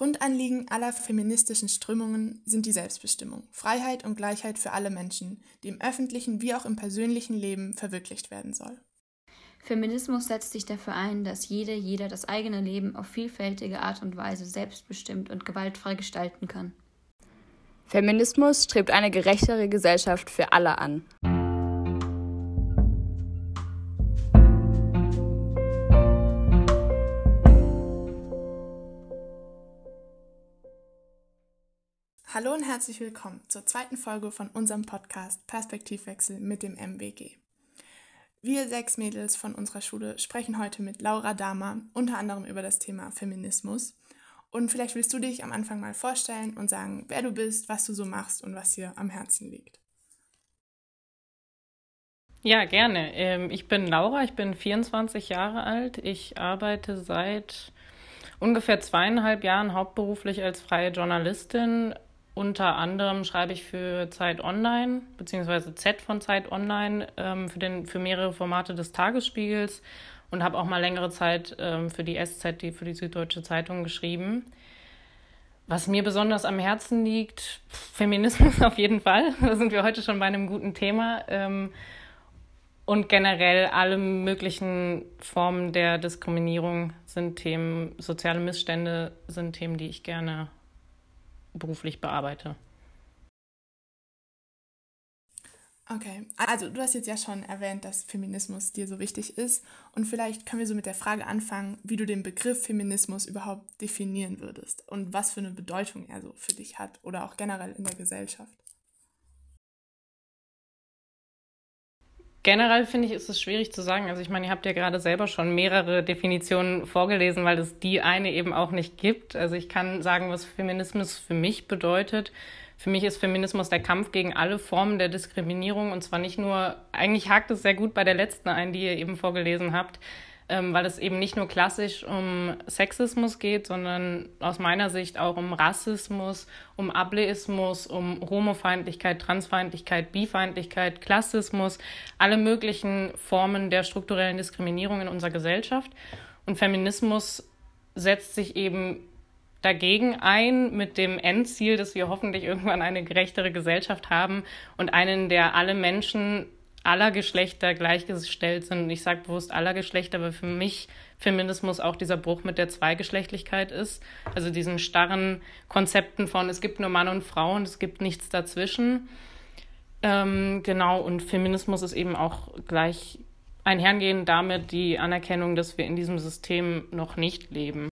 Grundanliegen aller feministischen Strömungen sind die Selbstbestimmung, Freiheit und Gleichheit für alle Menschen, die im öffentlichen wie auch im persönlichen Leben verwirklicht werden soll. Feminismus setzt sich dafür ein, dass jede, jeder das eigene Leben auf vielfältige Art und Weise selbstbestimmt und gewaltfrei gestalten kann. Feminismus strebt eine gerechtere Gesellschaft für alle an. Hallo und herzlich willkommen zur zweiten Folge von unserem Podcast Perspektivwechsel mit dem MBG. Wir sechs Mädels von unserer Schule sprechen heute mit Laura Dahmer unter anderem über das Thema Feminismus. Und vielleicht willst du dich am Anfang mal vorstellen und sagen, wer du bist, was du so machst und was dir am Herzen liegt. Ja, gerne. Ähm, ich bin Laura, ich bin 24 Jahre alt. Ich arbeite seit ungefähr zweieinhalb Jahren hauptberuflich als freie Journalistin unter anderem schreibe ich für Zeit Online, beziehungsweise Z von Zeit Online, ähm, für, den, für mehrere Formate des Tagesspiegels und habe auch mal längere Zeit ähm, für die SZ, die, für die Süddeutsche Zeitung geschrieben. Was mir besonders am Herzen liegt, Feminismus auf jeden Fall. Da sind wir heute schon bei einem guten Thema. Ähm, und generell alle möglichen Formen der Diskriminierung sind Themen, soziale Missstände sind Themen, die ich gerne beruflich bearbeite. Okay, also du hast jetzt ja schon erwähnt, dass Feminismus dir so wichtig ist und vielleicht können wir so mit der Frage anfangen, wie du den Begriff Feminismus überhaupt definieren würdest und was für eine Bedeutung er so für dich hat oder auch generell in der Gesellschaft. Generell finde ich, ist es schwierig zu sagen. Also ich meine, ihr habt ja gerade selber schon mehrere Definitionen vorgelesen, weil es die eine eben auch nicht gibt. Also ich kann sagen, was Feminismus für mich bedeutet. Für mich ist Feminismus der Kampf gegen alle Formen der Diskriminierung und zwar nicht nur, eigentlich hakt es sehr gut bei der letzten ein, die ihr eben vorgelesen habt, ähm, weil es eben nicht nur klassisch um Sexismus geht, sondern aus meiner Sicht auch um Rassismus, um Ableismus, um Homofeindlichkeit, Transfeindlichkeit, Bifeindlichkeit, Klassismus, alle möglichen Formen der strukturellen Diskriminierung in unserer Gesellschaft. Und Feminismus setzt sich eben dagegen ein mit dem Endziel, dass wir hoffentlich irgendwann eine gerechtere Gesellschaft haben und einen, der alle Menschen aller Geschlechter gleichgestellt sind. Ich sage bewusst aller Geschlechter, weil für mich Feminismus auch dieser Bruch mit der Zweigeschlechtlichkeit ist. Also diesen starren Konzepten von, es gibt nur Mann und Frau und es gibt nichts dazwischen. Ähm, genau, und Feminismus ist eben auch gleich einhergehend damit die Anerkennung, dass wir in diesem System noch nicht leben.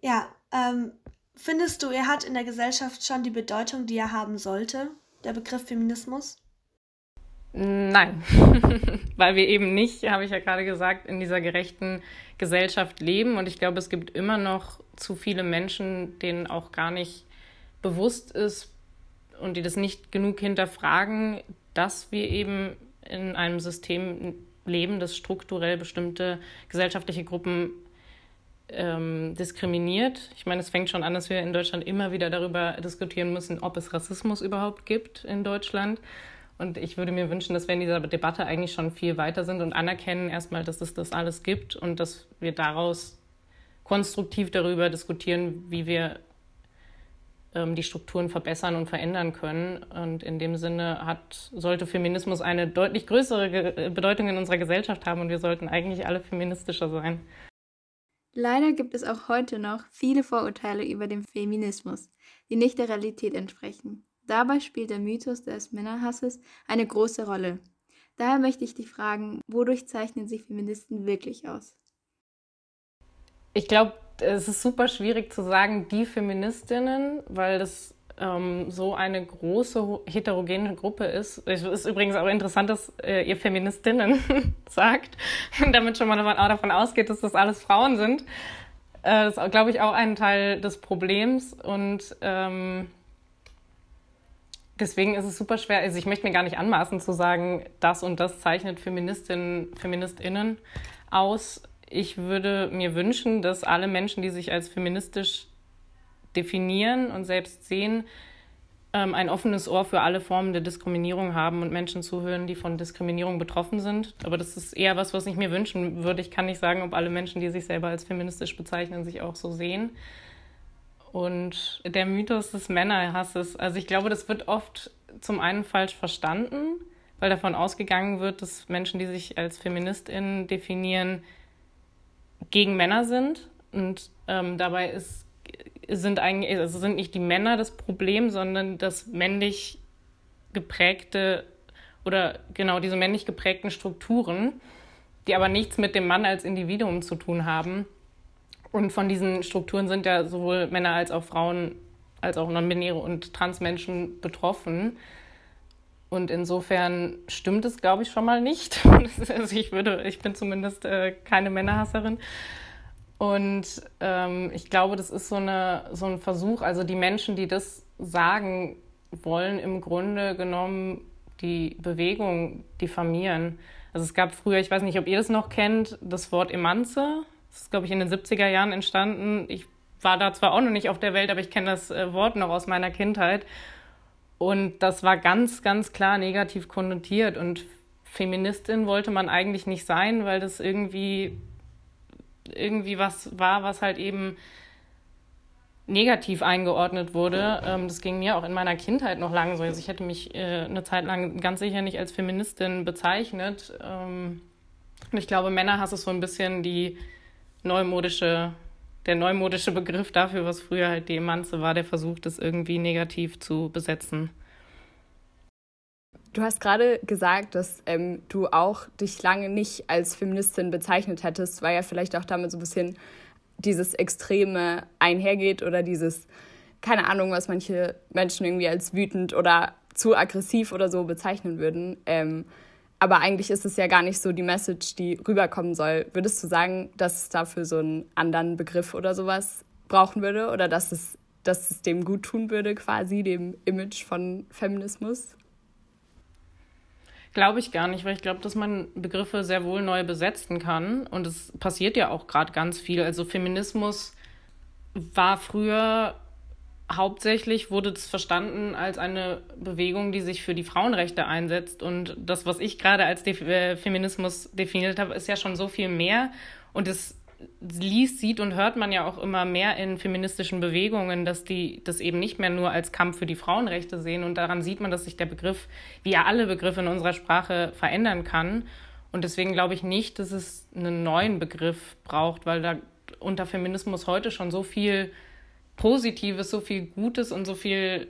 Ja, ähm, findest du, er hat in der Gesellschaft schon die Bedeutung, die er haben sollte, der Begriff Feminismus? Nein, weil wir eben nicht, habe ich ja gerade gesagt, in dieser gerechten Gesellschaft leben. Und ich glaube, es gibt immer noch zu viele Menschen, denen auch gar nicht bewusst ist und die das nicht genug hinterfragen, dass wir eben in einem System leben, das strukturell bestimmte gesellschaftliche Gruppen ähm, diskriminiert. Ich meine, es fängt schon an, dass wir in Deutschland immer wieder darüber diskutieren müssen, ob es Rassismus überhaupt gibt in Deutschland. Und ich würde mir wünschen, dass wir in dieser Debatte eigentlich schon viel weiter sind und anerkennen erstmal, dass es das alles gibt und dass wir daraus konstruktiv darüber diskutieren, wie wir ähm, die Strukturen verbessern und verändern können. Und in dem Sinne hat, sollte Feminismus eine deutlich größere Bedeutung in unserer Gesellschaft haben und wir sollten eigentlich alle feministischer sein. Leider gibt es auch heute noch viele Vorurteile über den Feminismus, die nicht der Realität entsprechen. Dabei spielt der Mythos des Männerhasses eine große Rolle. Daher möchte ich dich fragen, wodurch zeichnen sich Feministen wirklich aus? Ich glaube, es ist super schwierig zu sagen, die Feministinnen, weil das ähm, so eine große heterogene Gruppe ist. Es ist übrigens auch interessant, dass äh, ihr Feministinnen sagt, damit schon mal davon ausgeht, dass das alles Frauen sind. Äh, das ist, glaube ich, auch ein Teil des Problems und ähm, Deswegen ist es super schwer. Also ich möchte mir gar nicht anmaßen zu sagen, das und das zeichnet Feministinnen, Feministinnen aus. Ich würde mir wünschen, dass alle Menschen, die sich als feministisch definieren und selbst sehen, ähm, ein offenes Ohr für alle Formen der Diskriminierung haben und Menschen zuhören, die von Diskriminierung betroffen sind. Aber das ist eher was, was ich mir wünschen würde. Ich kann nicht sagen, ob alle Menschen, die sich selber als feministisch bezeichnen, sich auch so sehen. Und der Mythos des Männerhasses, also ich glaube, das wird oft zum einen falsch verstanden, weil davon ausgegangen wird, dass Menschen, die sich als FeministInnen definieren, gegen Männer sind. Und ähm, dabei ist sind eigentlich, also sind nicht die Männer das Problem, sondern das männlich geprägte oder genau diese männlich geprägten Strukturen, die aber nichts mit dem Mann als Individuum zu tun haben. Und von diesen Strukturen sind ja sowohl Männer als auch Frauen, als auch non-binäre und Transmenschen betroffen. Und insofern stimmt es, glaube ich, schon mal nicht. also ich würde, ich bin zumindest äh, keine Männerhasserin. Und ähm, ich glaube, das ist so, eine, so ein Versuch, also die Menschen, die das sagen wollen, im Grunde genommen die Bewegung diffamieren. Also es gab früher, ich weiß nicht, ob ihr das noch kennt, das Wort Emanze. Das ist, glaube ich, in den 70er Jahren entstanden. Ich war da zwar auch noch nicht auf der Welt, aber ich kenne das äh, Wort noch aus meiner Kindheit. Und das war ganz, ganz klar negativ konnotiert. Und Feministin wollte man eigentlich nicht sein, weil das irgendwie irgendwie was war, was halt eben negativ eingeordnet wurde. Ähm, das ging mir auch in meiner Kindheit noch lange so. Also ich hätte mich äh, eine Zeit lang ganz sicher nicht als Feministin bezeichnet. Ähm, und ich glaube, Männerhass ist so ein bisschen die neumodische, der neumodische Begriff dafür, was früher halt die Emanze war, der versucht, das irgendwie negativ zu besetzen. Du hast gerade gesagt, dass ähm, du auch dich lange nicht als Feministin bezeichnet hättest, weil ja vielleicht auch damit so ein bisschen dieses Extreme einhergeht oder dieses, keine Ahnung, was manche Menschen irgendwie als wütend oder zu aggressiv oder so bezeichnen würden. Ähm, aber eigentlich ist es ja gar nicht so die Message, die rüberkommen soll. Würdest du sagen, dass es dafür so einen anderen Begriff oder sowas brauchen würde oder dass es, dass es dem gut tun würde, quasi, dem Image von Feminismus? Glaube ich gar nicht, weil ich glaube, dass man Begriffe sehr wohl neu besetzen kann. Und es passiert ja auch gerade ganz viel. Also Feminismus war früher hauptsächlich, wurde es verstanden als eine Bewegung, die sich für die Frauenrechte einsetzt. Und das, was ich gerade als De äh, Feminismus definiert habe, ist ja schon so viel mehr. Und es liest, sieht und hört man ja auch immer mehr in feministischen Bewegungen, dass die das eben nicht mehr nur als Kampf für die Frauenrechte sehen. Und daran sieht man, dass sich der Begriff, wie ja alle Begriffe in unserer Sprache, verändern kann. Und deswegen glaube ich nicht, dass es einen neuen Begriff braucht, weil da unter Feminismus heute schon so viel Positives, so viel Gutes und so viel,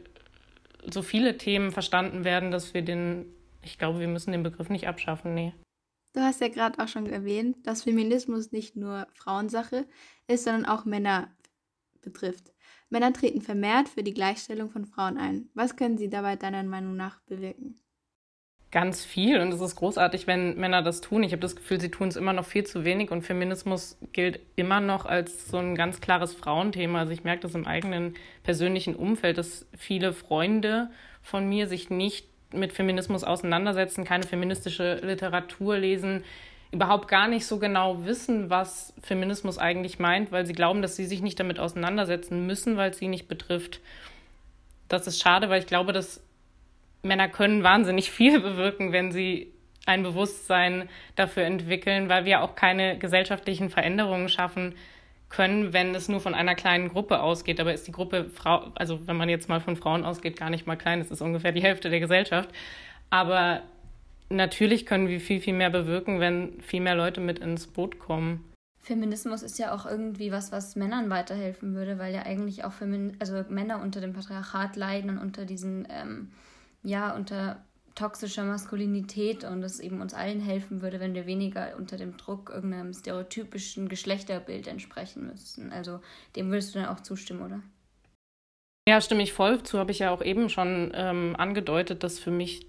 so viele Themen verstanden werden, dass wir den, ich glaube, wir müssen den Begriff nicht abschaffen, nee. Du hast ja gerade auch schon erwähnt, dass Feminismus nicht nur Frauensache ist, sondern auch Männer betrifft. Männer treten vermehrt für die Gleichstellung von Frauen ein. Was können sie dabei deiner Meinung nach bewirken? Ganz viel und es ist großartig, wenn Männer das tun. Ich habe das Gefühl, sie tun es immer noch viel zu wenig und Feminismus gilt immer noch als so ein ganz klares Frauenthema. Also ich merke das im eigenen persönlichen Umfeld, dass viele Freunde von mir sich nicht mit Feminismus auseinandersetzen, keine feministische Literatur lesen, überhaupt gar nicht so genau wissen, was Feminismus eigentlich meint, weil sie glauben, dass sie sich nicht damit auseinandersetzen müssen, weil es sie nicht betrifft. Das ist schade, weil ich glaube, dass Männer können wahnsinnig viel bewirken, wenn sie ein Bewusstsein dafür entwickeln, weil wir auch keine gesellschaftlichen Veränderungen schaffen, können, wenn es nur von einer kleinen Gruppe ausgeht. Aber ist die Gruppe Frau, also wenn man jetzt mal von Frauen ausgeht, gar nicht mal klein, es ist ungefähr die Hälfte der Gesellschaft. Aber natürlich können wir viel, viel mehr bewirken, wenn viel mehr Leute mit ins Boot kommen. Feminismus ist ja auch irgendwie was, was Männern weiterhelfen würde, weil ja eigentlich auch Femin also Männer unter dem Patriarchat leiden und unter diesen, ähm, ja, unter toxischer Maskulinität und es eben uns allen helfen würde, wenn wir weniger unter dem Druck irgendeinem stereotypischen Geschlechterbild entsprechen müssten. Also dem würdest du dann auch zustimmen, oder? Ja, stimme ich voll zu. Habe ich ja auch eben schon ähm, angedeutet, dass für mich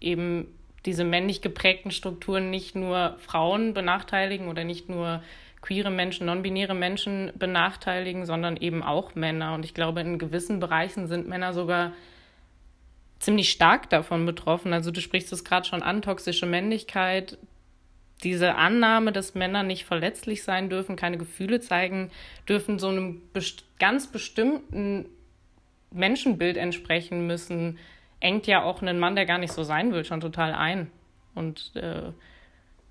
eben diese männlich geprägten Strukturen nicht nur Frauen benachteiligen oder nicht nur queere Menschen, non-binäre Menschen benachteiligen, sondern eben auch Männer. Und ich glaube, in gewissen Bereichen sind Männer sogar ziemlich stark davon betroffen. Also du sprichst es gerade schon an, toxische Männlichkeit, diese Annahme, dass Männer nicht verletzlich sein dürfen, keine Gefühle zeigen dürfen, so einem best ganz bestimmten Menschenbild entsprechen müssen, engt ja auch einen Mann, der gar nicht so sein will, schon total ein. Und äh,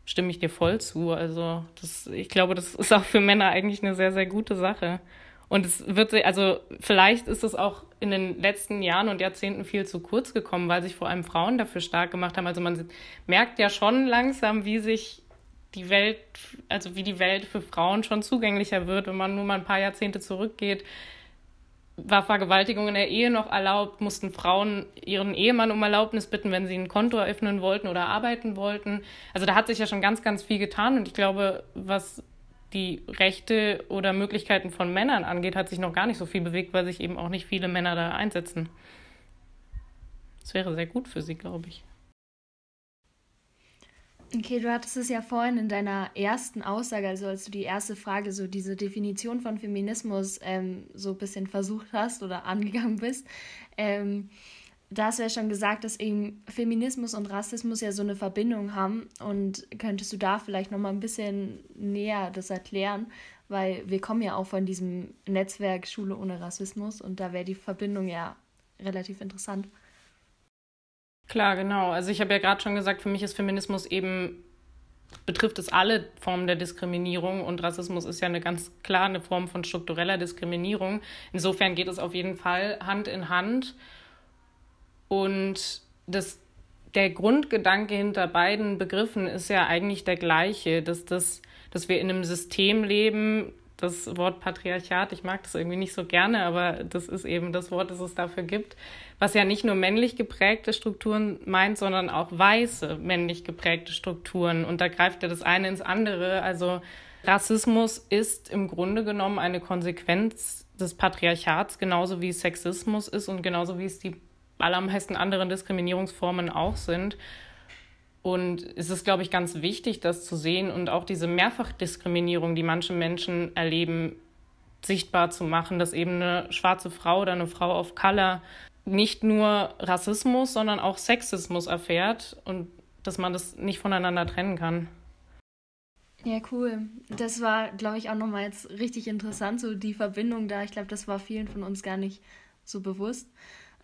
stimme ich dir voll zu. Also das, ich glaube, das ist auch für Männer eigentlich eine sehr, sehr gute Sache. Und es wird, also vielleicht ist es auch in den letzten Jahren und Jahrzehnten viel zu kurz gekommen, weil sich vor allem Frauen dafür stark gemacht haben. Also man merkt ja schon langsam, wie sich die Welt, also wie die Welt für Frauen schon zugänglicher wird, wenn man nur mal ein paar Jahrzehnte zurückgeht. War Vergewaltigung in der Ehe noch erlaubt? Mussten Frauen ihren Ehemann um Erlaubnis bitten, wenn sie ein Konto eröffnen wollten oder arbeiten wollten? Also da hat sich ja schon ganz, ganz viel getan und ich glaube, was die Rechte oder Möglichkeiten von Männern angeht, hat sich noch gar nicht so viel bewegt, weil sich eben auch nicht viele Männer da einsetzen. Das wäre sehr gut für sie, glaube ich. Okay, du hattest es ja vorhin in deiner ersten Aussage, also als du die erste Frage, so diese Definition von Feminismus ähm, so ein bisschen versucht hast oder angegangen bist, ähm, da hast du ja schon gesagt, dass eben Feminismus und Rassismus ja so eine Verbindung haben. Und könntest du da vielleicht nochmal ein bisschen näher das erklären? Weil wir kommen ja auch von diesem Netzwerk Schule ohne Rassismus und da wäre die Verbindung ja relativ interessant. Klar, genau. Also ich habe ja gerade schon gesagt, für mich ist Feminismus eben, betrifft es alle Formen der Diskriminierung und Rassismus ist ja eine ganz klar eine Form von struktureller Diskriminierung. Insofern geht es auf jeden Fall Hand in Hand. Und das, der Grundgedanke hinter beiden Begriffen ist ja eigentlich der gleiche, dass, das, dass wir in einem System leben, das Wort Patriarchat, ich mag das irgendwie nicht so gerne, aber das ist eben das Wort, das es dafür gibt, was ja nicht nur männlich geprägte Strukturen meint, sondern auch weiße männlich geprägte Strukturen. Und da greift ja das eine ins andere. Also Rassismus ist im Grunde genommen eine Konsequenz des Patriarchats, genauso wie Sexismus ist und genauso wie es die allermeisten anderen Diskriminierungsformen auch sind. Und es ist, glaube ich, ganz wichtig, das zu sehen und auch diese Mehrfachdiskriminierung, die manche Menschen erleben, sichtbar zu machen, dass eben eine schwarze Frau oder eine Frau of Color nicht nur Rassismus, sondern auch Sexismus erfährt und dass man das nicht voneinander trennen kann. Ja, cool. Das war, glaube ich, auch nochmal jetzt richtig interessant, so die Verbindung da. Ich glaube, das war vielen von uns gar nicht so bewusst.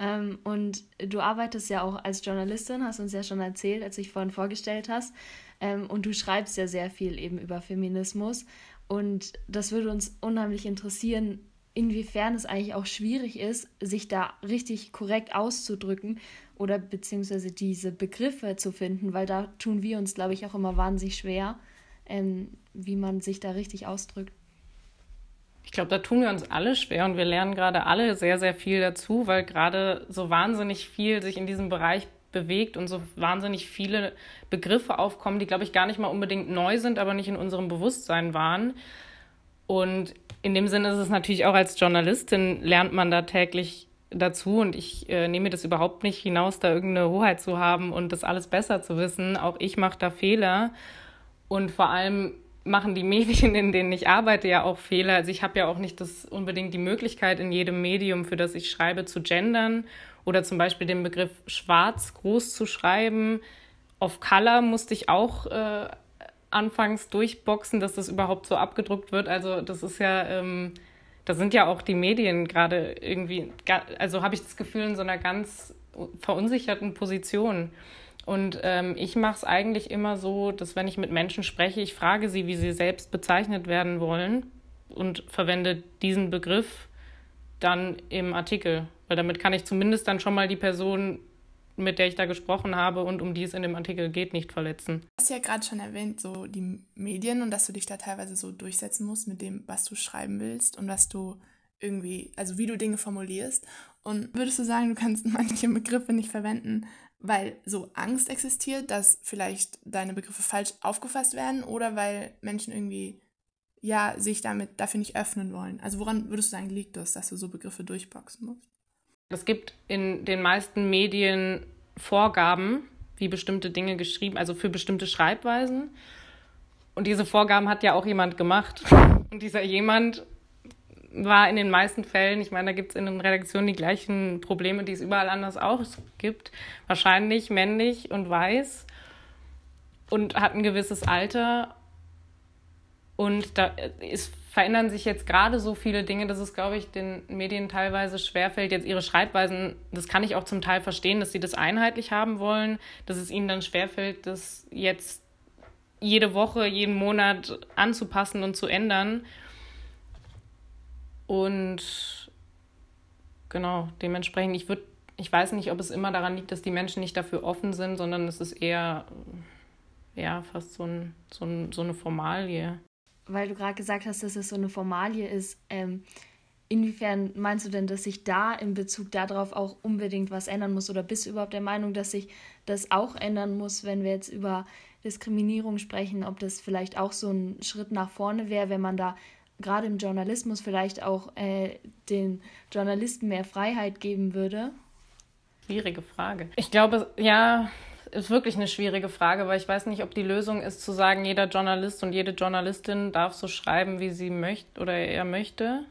Ähm, und du arbeitest ja auch als Journalistin, hast uns ja schon erzählt, als du dich vorhin vorgestellt hast. Ähm, und du schreibst ja sehr viel eben über Feminismus. Und das würde uns unheimlich interessieren, inwiefern es eigentlich auch schwierig ist, sich da richtig korrekt auszudrücken oder beziehungsweise diese Begriffe zu finden, weil da tun wir uns, glaube ich, auch immer wahnsinnig schwer, ähm, wie man sich da richtig ausdrückt. Ich glaube, da tun wir uns alle schwer und wir lernen gerade alle sehr, sehr viel dazu, weil gerade so wahnsinnig viel sich in diesem Bereich bewegt und so wahnsinnig viele Begriffe aufkommen, die, glaube ich, gar nicht mal unbedingt neu sind, aber nicht in unserem Bewusstsein waren. Und in dem Sinne ist es natürlich auch als Journalistin, lernt man da täglich dazu und ich äh, nehme das überhaupt nicht hinaus, da irgendeine Hoheit zu haben und das alles besser zu wissen. Auch ich mache da Fehler und vor allem machen die Medien, in denen ich arbeite, ja auch Fehler. Also ich habe ja auch nicht das unbedingt die Möglichkeit, in jedem Medium, für das ich schreibe, zu gendern oder zum Beispiel den Begriff schwarz groß zu schreiben. Auf Color musste ich auch äh, anfangs durchboxen, dass das überhaupt so abgedruckt wird. Also das ist ja, ähm, da sind ja auch die Medien gerade irgendwie, also habe ich das Gefühl, in so einer ganz verunsicherten Position. Und ähm, ich mache es eigentlich immer so, dass wenn ich mit Menschen spreche, ich frage sie, wie sie selbst bezeichnet werden wollen und verwende diesen Begriff dann im Artikel. Weil damit kann ich zumindest dann schon mal die Person, mit der ich da gesprochen habe und um die es in dem Artikel geht, nicht verletzen. Du hast ja gerade schon erwähnt, so die Medien und dass du dich da teilweise so durchsetzen musst mit dem, was du schreiben willst und was du irgendwie, also wie du Dinge formulierst. Und würdest du sagen, du kannst manche Begriffe nicht verwenden, weil so Angst existiert, dass vielleicht deine Begriffe falsch aufgefasst werden oder weil Menschen irgendwie ja sich damit dafür nicht öffnen wollen. Also woran würdest du sagen, liegt das, dass du so Begriffe durchboxen musst? Es gibt in den meisten Medien Vorgaben, wie bestimmte Dinge geschrieben, also für bestimmte Schreibweisen. Und diese Vorgaben hat ja auch jemand gemacht. Und dieser jemand war in den meisten Fällen, ich meine, da gibt es in den Redaktionen die gleichen Probleme, die es überall anders auch gibt. Wahrscheinlich männlich und weiß und hat ein gewisses Alter. Und da ist verändern sich jetzt gerade so viele Dinge, dass es, glaube ich, den Medien teilweise schwerfällt, jetzt ihre Schreibweisen, das kann ich auch zum Teil verstehen, dass sie das einheitlich haben wollen, dass es ihnen dann schwerfällt, das jetzt jede Woche, jeden Monat anzupassen und zu ändern. Und genau, dementsprechend, ich würde, ich weiß nicht, ob es immer daran liegt, dass die Menschen nicht dafür offen sind, sondern es ist eher ja, fast so, ein, so, ein, so eine Formalie. Weil du gerade gesagt hast, dass es so eine Formalie ist, ähm, inwiefern meinst du denn, dass sich da in Bezug darauf auch unbedingt was ändern muss? Oder bist du überhaupt der Meinung, dass sich das auch ändern muss, wenn wir jetzt über Diskriminierung sprechen, ob das vielleicht auch so ein Schritt nach vorne wäre, wenn man da gerade im Journalismus vielleicht auch äh, den Journalisten mehr Freiheit geben würde? Schwierige Frage. Ich glaube, ja, ist wirklich eine schwierige Frage, weil ich weiß nicht, ob die Lösung ist zu sagen, jeder Journalist und jede Journalistin darf so schreiben, wie sie möchte oder er möchte.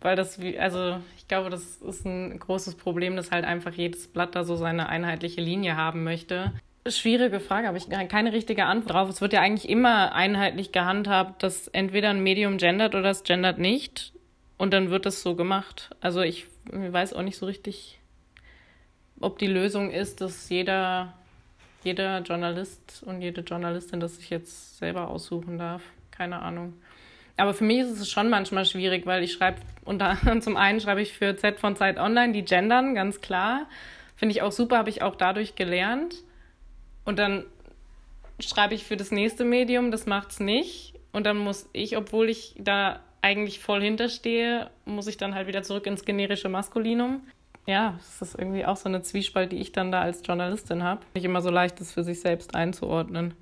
Weil das, also ich glaube, das ist ein großes Problem, dass halt einfach jedes Blatt da so seine einheitliche Linie haben möchte. Schwierige Frage, habe ich keine richtige Antwort drauf. Es wird ja eigentlich immer einheitlich gehandhabt, dass entweder ein Medium gendert oder es gendert nicht. Und dann wird das so gemacht. Also ich weiß auch nicht so richtig, ob die Lösung ist, dass jeder, jeder Journalist und jede Journalistin das sich jetzt selber aussuchen darf. Keine Ahnung. Aber für mich ist es schon manchmal schwierig, weil ich schreibe unter zum einen schreibe ich für Z von Zeit Online, die gendern, ganz klar. Finde ich auch super, habe ich auch dadurch gelernt. Und dann schreibe ich für das nächste Medium, das macht's nicht. Und dann muss ich, obwohl ich da eigentlich voll hinterstehe, muss ich dann halt wieder zurück ins generische Maskulinum ja, es ist irgendwie auch so eine Zwiespalt, die ich dann da als Journalistin habe. Nicht immer so leicht ist für sich selbst einzuordnen.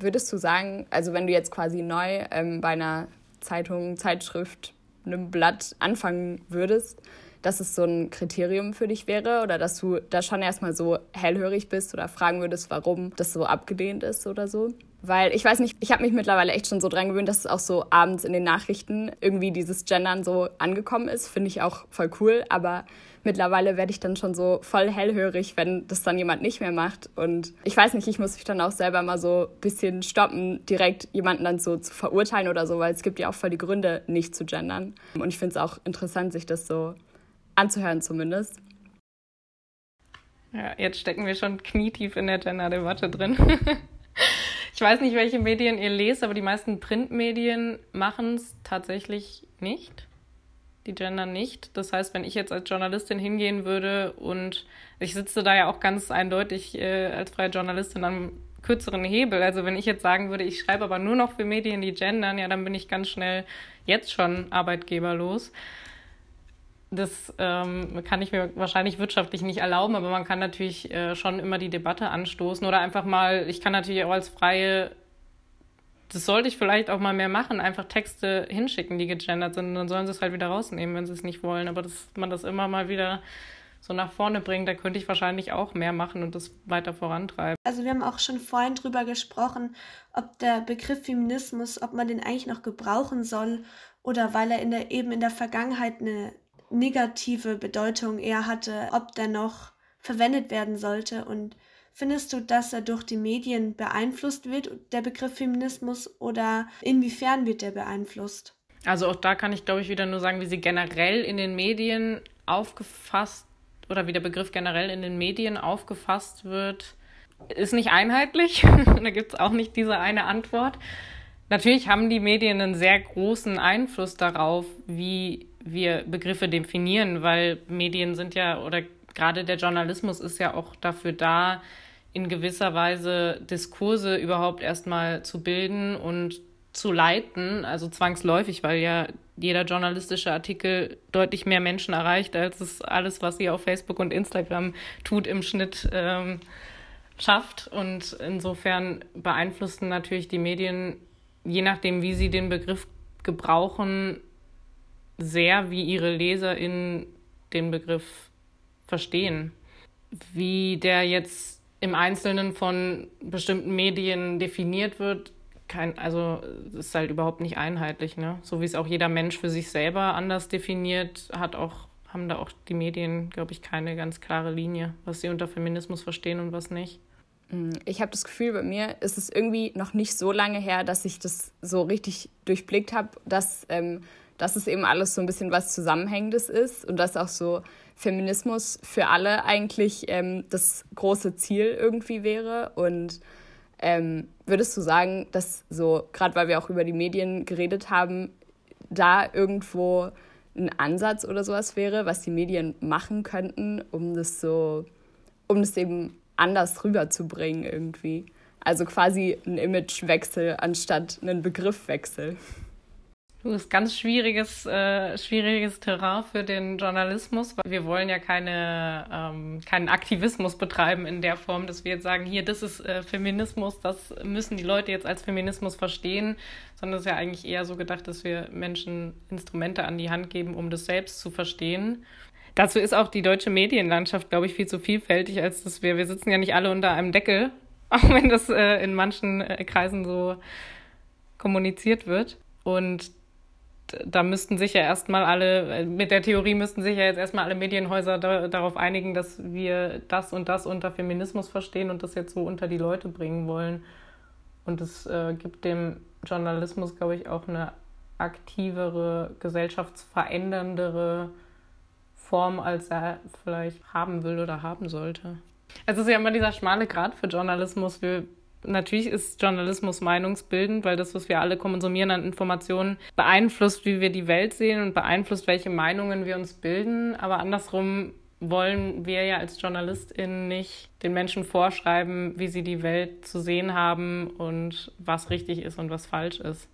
Würdest du sagen, also wenn du jetzt quasi neu ähm, bei einer Zeitung, Zeitschrift, einem Blatt anfangen würdest, dass es so ein Kriterium für dich wäre oder dass du da schon erstmal so hellhörig bist oder fragen würdest, warum das so abgelehnt ist oder so? Weil ich weiß nicht, ich habe mich mittlerweile echt schon so dran gewöhnt, dass es auch so abends in den Nachrichten irgendwie dieses Gendern so angekommen ist. Finde ich auch voll cool. Aber mittlerweile werde ich dann schon so voll hellhörig, wenn das dann jemand nicht mehr macht. Und ich weiß nicht, ich muss mich dann auch selber mal so ein bisschen stoppen, direkt jemanden dann so zu verurteilen oder so, weil es gibt ja auch voll die Gründe, nicht zu gendern. Und ich finde es auch interessant, sich das so anzuhören zumindest. Ja, jetzt stecken wir schon knietief in der Gender-Debatte drin. ich weiß nicht, welche Medien ihr lest, aber die meisten Printmedien machen es tatsächlich nicht. Die gendern nicht. Das heißt, wenn ich jetzt als Journalistin hingehen würde und ich sitze da ja auch ganz eindeutig äh, als freie Journalistin am kürzeren Hebel. Also wenn ich jetzt sagen würde, ich schreibe aber nur noch für Medien, die gendern, ja, dann bin ich ganz schnell jetzt schon arbeitgeberlos das ähm, kann ich mir wahrscheinlich wirtschaftlich nicht erlauben, aber man kann natürlich äh, schon immer die Debatte anstoßen oder einfach mal, ich kann natürlich auch als freie, das sollte ich vielleicht auch mal mehr machen, einfach Texte hinschicken, die gegendert sind und dann sollen sie es halt wieder rausnehmen, wenn sie es nicht wollen. Aber dass man das immer mal wieder so nach vorne bringt, da könnte ich wahrscheinlich auch mehr machen und das weiter vorantreiben. Also wir haben auch schon vorhin drüber gesprochen, ob der Begriff Feminismus, ob man den eigentlich noch gebrauchen soll oder weil er in der, eben in der Vergangenheit eine negative Bedeutung eher hatte, ob der noch verwendet werden sollte. Und findest du, dass er durch die Medien beeinflusst wird, der Begriff Feminismus, oder inwiefern wird der beeinflusst? Also auch da kann ich, glaube ich, wieder nur sagen, wie sie generell in den Medien aufgefasst oder wie der Begriff generell in den Medien aufgefasst wird, ist nicht einheitlich. da gibt es auch nicht diese eine Antwort. Natürlich haben die Medien einen sehr großen Einfluss darauf, wie wir Begriffe definieren, weil Medien sind ja oder gerade der Journalismus ist ja auch dafür da, in gewisser Weise Diskurse überhaupt erstmal zu bilden und zu leiten, also zwangsläufig, weil ja jeder journalistische Artikel deutlich mehr Menschen erreicht, als es alles, was sie auf Facebook und Instagram tut, im Schnitt ähm, schafft. Und insofern beeinflussen natürlich die Medien, je nachdem, wie sie den Begriff gebrauchen, sehr, wie ihre LeserInnen den Begriff verstehen. Wie der jetzt im Einzelnen von bestimmten Medien definiert wird, kein, also ist halt überhaupt nicht einheitlich, ne? So wie es auch jeder Mensch für sich selber anders definiert, hat auch, haben da auch die Medien, glaube ich, keine ganz klare Linie, was sie unter Feminismus verstehen und was nicht. Mm, ich habe das Gefühl, bei mir ist es irgendwie noch nicht so lange her, dass ich das so richtig durchblickt habe, dass, ähm, dass es eben alles so ein bisschen was Zusammenhängendes ist und dass auch so Feminismus für alle eigentlich ähm, das große Ziel irgendwie wäre. Und ähm, würdest du sagen, dass so, gerade weil wir auch über die Medien geredet haben, da irgendwo ein Ansatz oder sowas wäre, was die Medien machen könnten, um das so, um das eben anders rüberzubringen irgendwie. Also quasi ein Imagewechsel anstatt einen Begriffwechsel. Du ist ganz schwieriges, äh, schwieriges Terrain für den Journalismus, weil wir wollen ja keine, ähm, keinen Aktivismus betreiben in der Form, dass wir jetzt sagen, hier, das ist äh, Feminismus, das müssen die Leute jetzt als Feminismus verstehen, sondern es ist ja eigentlich eher so gedacht, dass wir Menschen Instrumente an die Hand geben, um das selbst zu verstehen. Dazu ist auch die deutsche Medienlandschaft, glaube ich, viel zu vielfältig, als dass wir, wir sitzen ja nicht alle unter einem Deckel, auch wenn das äh, in manchen äh, Kreisen so kommuniziert wird. Und da müssten sich ja erstmal alle, mit der Theorie müssten sich ja jetzt erstmal alle Medienhäuser da, darauf einigen, dass wir das und das unter Feminismus verstehen und das jetzt so unter die Leute bringen wollen. Und es äh, gibt dem Journalismus, glaube ich, auch eine aktivere, gesellschaftsveränderndere Form, als er vielleicht haben will oder haben sollte. Es ist ja immer dieser schmale Grad für Journalismus. Wir Natürlich ist Journalismus meinungsbildend, weil das, was wir alle konsumieren an Informationen, beeinflusst, wie wir die Welt sehen und beeinflusst, welche Meinungen wir uns bilden. Aber andersrum wollen wir ja als JournalistInnen nicht den Menschen vorschreiben, wie sie die Welt zu sehen haben und was richtig ist und was falsch ist.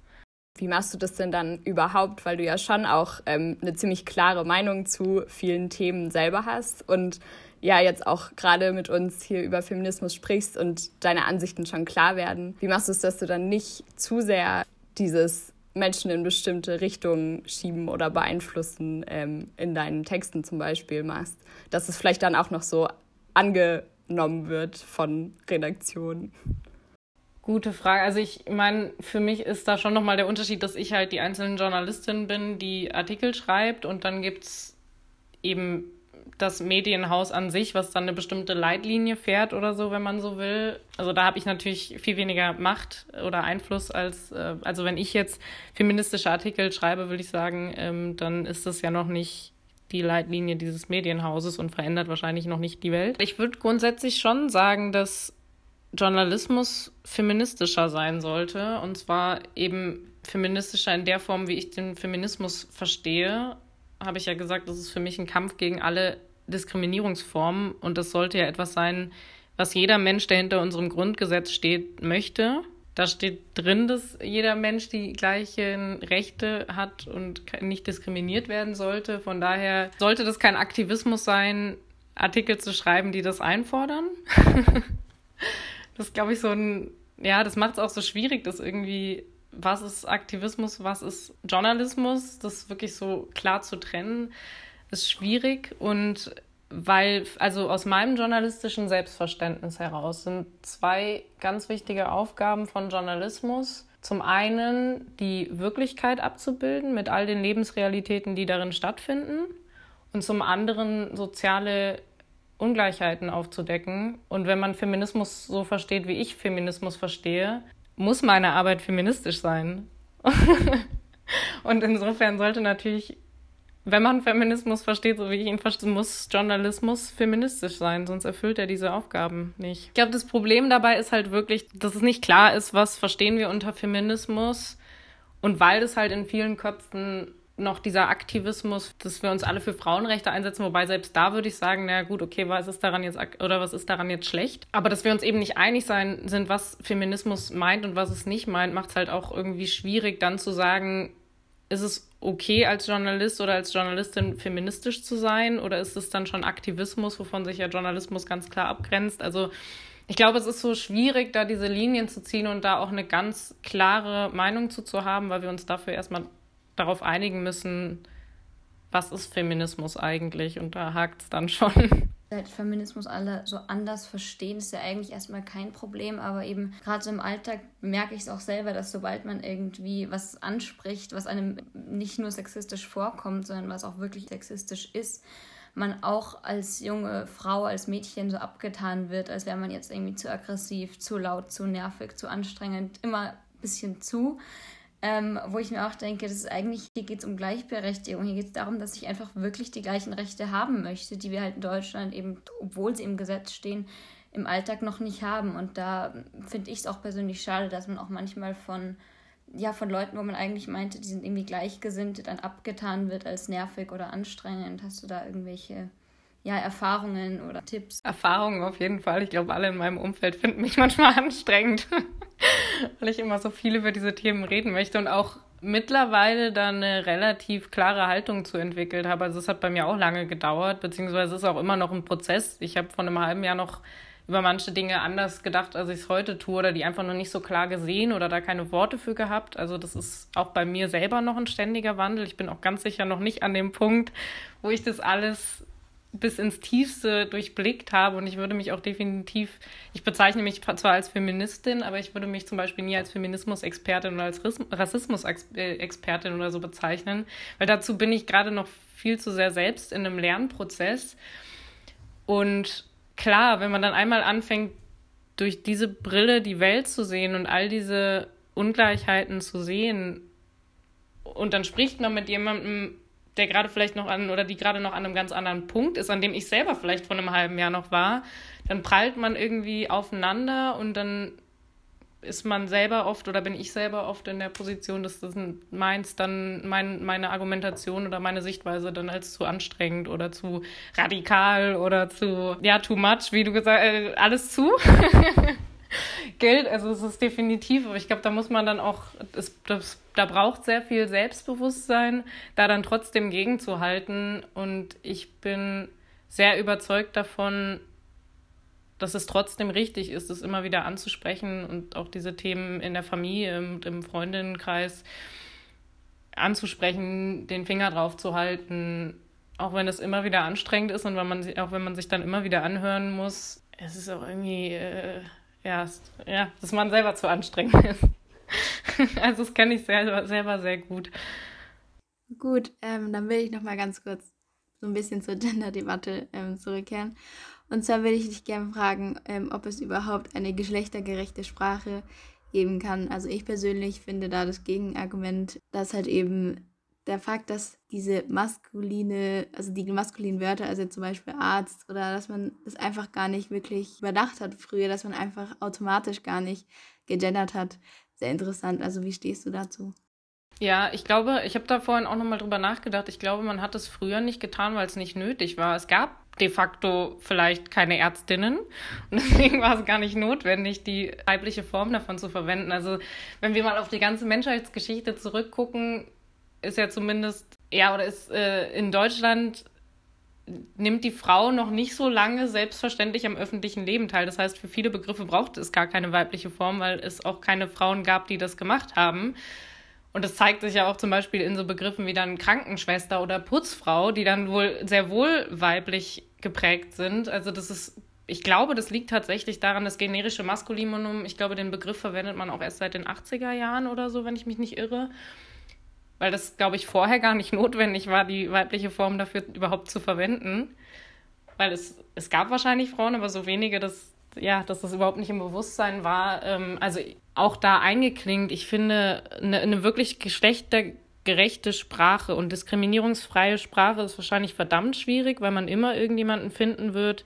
Wie machst du das denn dann überhaupt, weil du ja schon auch ähm, eine ziemlich klare Meinung zu vielen Themen selber hast und ja jetzt auch gerade mit uns hier über Feminismus sprichst und deine Ansichten schon klar werden. Wie machst du es, dass du dann nicht zu sehr dieses Menschen in bestimmte Richtungen schieben oder beeinflussen ähm, in deinen Texten zum Beispiel machst? Dass es vielleicht dann auch noch so angenommen wird von Redaktionen. Gute Frage. Also ich meine, für mich ist da schon nochmal der Unterschied, dass ich halt die einzelne Journalistin bin, die Artikel schreibt und dann gibt es eben das Medienhaus an sich, was dann eine bestimmte Leitlinie fährt oder so, wenn man so will. Also da habe ich natürlich viel weniger Macht oder Einfluss als, äh, also wenn ich jetzt feministische Artikel schreibe, würde ich sagen, ähm, dann ist das ja noch nicht die Leitlinie dieses Medienhauses und verändert wahrscheinlich noch nicht die Welt. Ich würde grundsätzlich schon sagen, dass Journalismus feministischer sein sollte und zwar eben feministischer in der Form, wie ich den Feminismus verstehe habe ich ja gesagt, das ist für mich ein Kampf gegen alle Diskriminierungsformen und das sollte ja etwas sein, was jeder Mensch, der hinter unserem Grundgesetz steht, möchte. Da steht drin, dass jeder Mensch die gleichen Rechte hat und nicht diskriminiert werden sollte. Von daher sollte das kein Aktivismus sein, Artikel zu schreiben, die das einfordern. das glaube ich, so ein, ja, das macht es auch so schwierig, das irgendwie was ist Aktivismus, was ist Journalismus, das wirklich so klar zu trennen, ist schwierig und weil, also aus meinem journalistischen Selbstverständnis heraus sind zwei ganz wichtige Aufgaben von Journalismus. Zum einen die Wirklichkeit abzubilden mit all den Lebensrealitäten, die darin stattfinden und zum anderen soziale Ungleichheiten aufzudecken. Und wenn man Feminismus so versteht, wie ich Feminismus verstehe, muss meine Arbeit feministisch sein. und insofern sollte natürlich, wenn man Feminismus versteht, so wie ich ihn verstehe, muss Journalismus feministisch sein, sonst erfüllt er diese Aufgaben nicht. Ich glaube, das Problem dabei ist halt wirklich, dass es nicht klar ist, was verstehen wir unter Feminismus. Und weil es halt in vielen Köpfen noch dieser Aktivismus, dass wir uns alle für Frauenrechte einsetzen, wobei selbst da würde ich sagen, na gut, okay, was ist daran jetzt oder was ist daran jetzt schlecht? Aber dass wir uns eben nicht einig sein sind, was Feminismus meint und was es nicht meint, macht es halt auch irgendwie schwierig, dann zu sagen, ist es okay als Journalist oder als Journalistin feministisch zu sein oder ist es dann schon Aktivismus, wovon sich ja Journalismus ganz klar abgrenzt? Also ich glaube, es ist so schwierig, da diese Linien zu ziehen und da auch eine ganz klare Meinung zu, zu haben, weil wir uns dafür erstmal darauf einigen müssen, was ist Feminismus eigentlich? Und da hakt es dann schon. Seit Feminismus alle so anders verstehen, ist ja eigentlich erstmal kein Problem, aber eben gerade so im Alltag merke ich es auch selber, dass sobald man irgendwie was anspricht, was einem nicht nur sexistisch vorkommt, sondern was auch wirklich sexistisch ist, man auch als junge Frau, als Mädchen so abgetan wird, als wäre man jetzt irgendwie zu aggressiv, zu laut, zu nervig, zu anstrengend, immer ein bisschen zu. Ähm, wo ich mir auch denke, das ist eigentlich, hier geht es um Gleichberechtigung, hier geht es darum, dass ich einfach wirklich die gleichen Rechte haben möchte, die wir halt in Deutschland eben, obwohl sie im Gesetz stehen, im Alltag noch nicht haben. Und da finde ich es auch persönlich schade, dass man auch manchmal von, ja, von Leuten, wo man eigentlich meinte, die sind irgendwie gleichgesinnt, dann abgetan wird als nervig oder anstrengend. Hast du da irgendwelche ja, Erfahrungen oder Tipps? Erfahrungen auf jeden Fall. Ich glaube, alle in meinem Umfeld finden mich manchmal anstrengend, weil ich immer so viel über diese Themen reden möchte und auch mittlerweile dann eine relativ klare Haltung zu entwickelt habe. Also es hat bei mir auch lange gedauert, beziehungsweise es ist auch immer noch ein Prozess. Ich habe vor einem halben Jahr noch über manche Dinge anders gedacht, als ich es heute tue, oder die einfach noch nicht so klar gesehen oder da keine Worte für gehabt. Also das ist auch bei mir selber noch ein ständiger Wandel. Ich bin auch ganz sicher noch nicht an dem Punkt, wo ich das alles bis ins Tiefste durchblickt habe und ich würde mich auch definitiv, ich bezeichne mich zwar als Feministin, aber ich würde mich zum Beispiel nie als Feminismusexpertin oder als Rassismusexpertin oder so bezeichnen, weil dazu bin ich gerade noch viel zu sehr selbst in einem Lernprozess. Und klar, wenn man dann einmal anfängt, durch diese Brille die Welt zu sehen und all diese Ungleichheiten zu sehen, und dann spricht man mit jemandem, der gerade vielleicht noch an oder die gerade noch an einem ganz anderen Punkt ist, an dem ich selber vielleicht vor einem halben Jahr noch war, dann prallt man irgendwie aufeinander und dann ist man selber oft oder bin ich selber oft in der Position, dass das meins dann mein, meine Argumentation oder meine Sichtweise dann als zu anstrengend oder zu radikal oder zu, ja, too much, wie du gesagt äh, alles zu. gilt. Also es ist definitiv, aber ich glaube, da muss man dann auch, das, das, da braucht sehr viel Selbstbewusstsein, da dann trotzdem gegenzuhalten. Und ich bin sehr überzeugt davon, dass es trotzdem richtig ist, es immer wieder anzusprechen und auch diese Themen in der Familie und im Freundinnenkreis anzusprechen, den Finger drauf zu halten, auch wenn es immer wieder anstrengend ist und wenn man, auch wenn man sich dann immer wieder anhören muss. Es ist auch irgendwie äh, ja, ja, dass man selber zu anstrengend ist. also das kenne ich selber, selber sehr gut. Gut, ähm, dann will ich noch mal ganz kurz so ein bisschen zur Gender-Debatte ähm, zurückkehren. Und zwar will ich dich gerne fragen, ähm, ob es überhaupt eine geschlechtergerechte Sprache geben kann. Also ich persönlich finde da das Gegenargument, dass halt eben der Fakt, dass diese maskuline, also die maskulinen Wörter, also zum Beispiel Arzt oder dass man das einfach gar nicht wirklich überdacht hat früher, dass man einfach automatisch gar nicht gegendert hat. Sehr interessant. Also wie stehst du dazu? Ja, ich glaube, ich habe da vorhin auch nochmal drüber nachgedacht. Ich glaube, man hat es früher nicht getan, weil es nicht nötig war. Es gab de facto vielleicht keine Ärztinnen und deswegen war es gar nicht notwendig, die weibliche Form davon zu verwenden. Also wenn wir mal auf die ganze Menschheitsgeschichte zurückgucken, ist ja zumindest, ja, oder ist äh, in Deutschland nimmt die Frau noch nicht so lange selbstverständlich am öffentlichen Leben teil. Das heißt, für viele Begriffe braucht es gar keine weibliche Form, weil es auch keine Frauen gab, die das gemacht haben. Und das zeigt sich ja auch zum Beispiel in so Begriffen wie dann Krankenschwester oder Putzfrau, die dann wohl sehr wohl weiblich geprägt sind. Also das ist, ich glaube, das liegt tatsächlich daran, das generische Maskulinum, ich glaube, den Begriff verwendet man auch erst seit den 80er Jahren oder so, wenn ich mich nicht irre weil das, glaube ich, vorher gar nicht notwendig war, die weibliche Form dafür überhaupt zu verwenden. Weil es, es gab wahrscheinlich Frauen, aber so wenige, dass, ja, dass das überhaupt nicht im Bewusstsein war. Ähm, also auch da eingeklingt, ich finde, eine, eine wirklich geschlechtergerechte Sprache und diskriminierungsfreie Sprache ist wahrscheinlich verdammt schwierig, weil man immer irgendjemanden finden wird,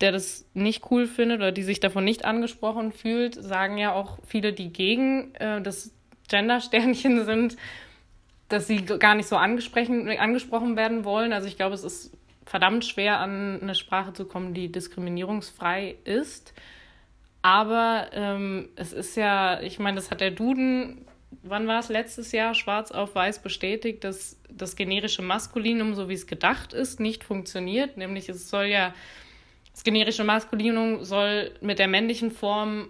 der das nicht cool findet oder die sich davon nicht angesprochen fühlt, sagen ja auch viele, die gegen äh, das Gender-Sternchen sind, dass sie gar nicht so angesprochen werden wollen. Also ich glaube, es ist verdammt schwer, an eine Sprache zu kommen, die diskriminierungsfrei ist. Aber ähm, es ist ja, ich meine, das hat der Duden, wann war es letztes Jahr, schwarz auf weiß bestätigt, dass das generische Maskulinum, so wie es gedacht ist, nicht funktioniert. Nämlich es soll ja, das generische Maskulinum soll mit der männlichen Form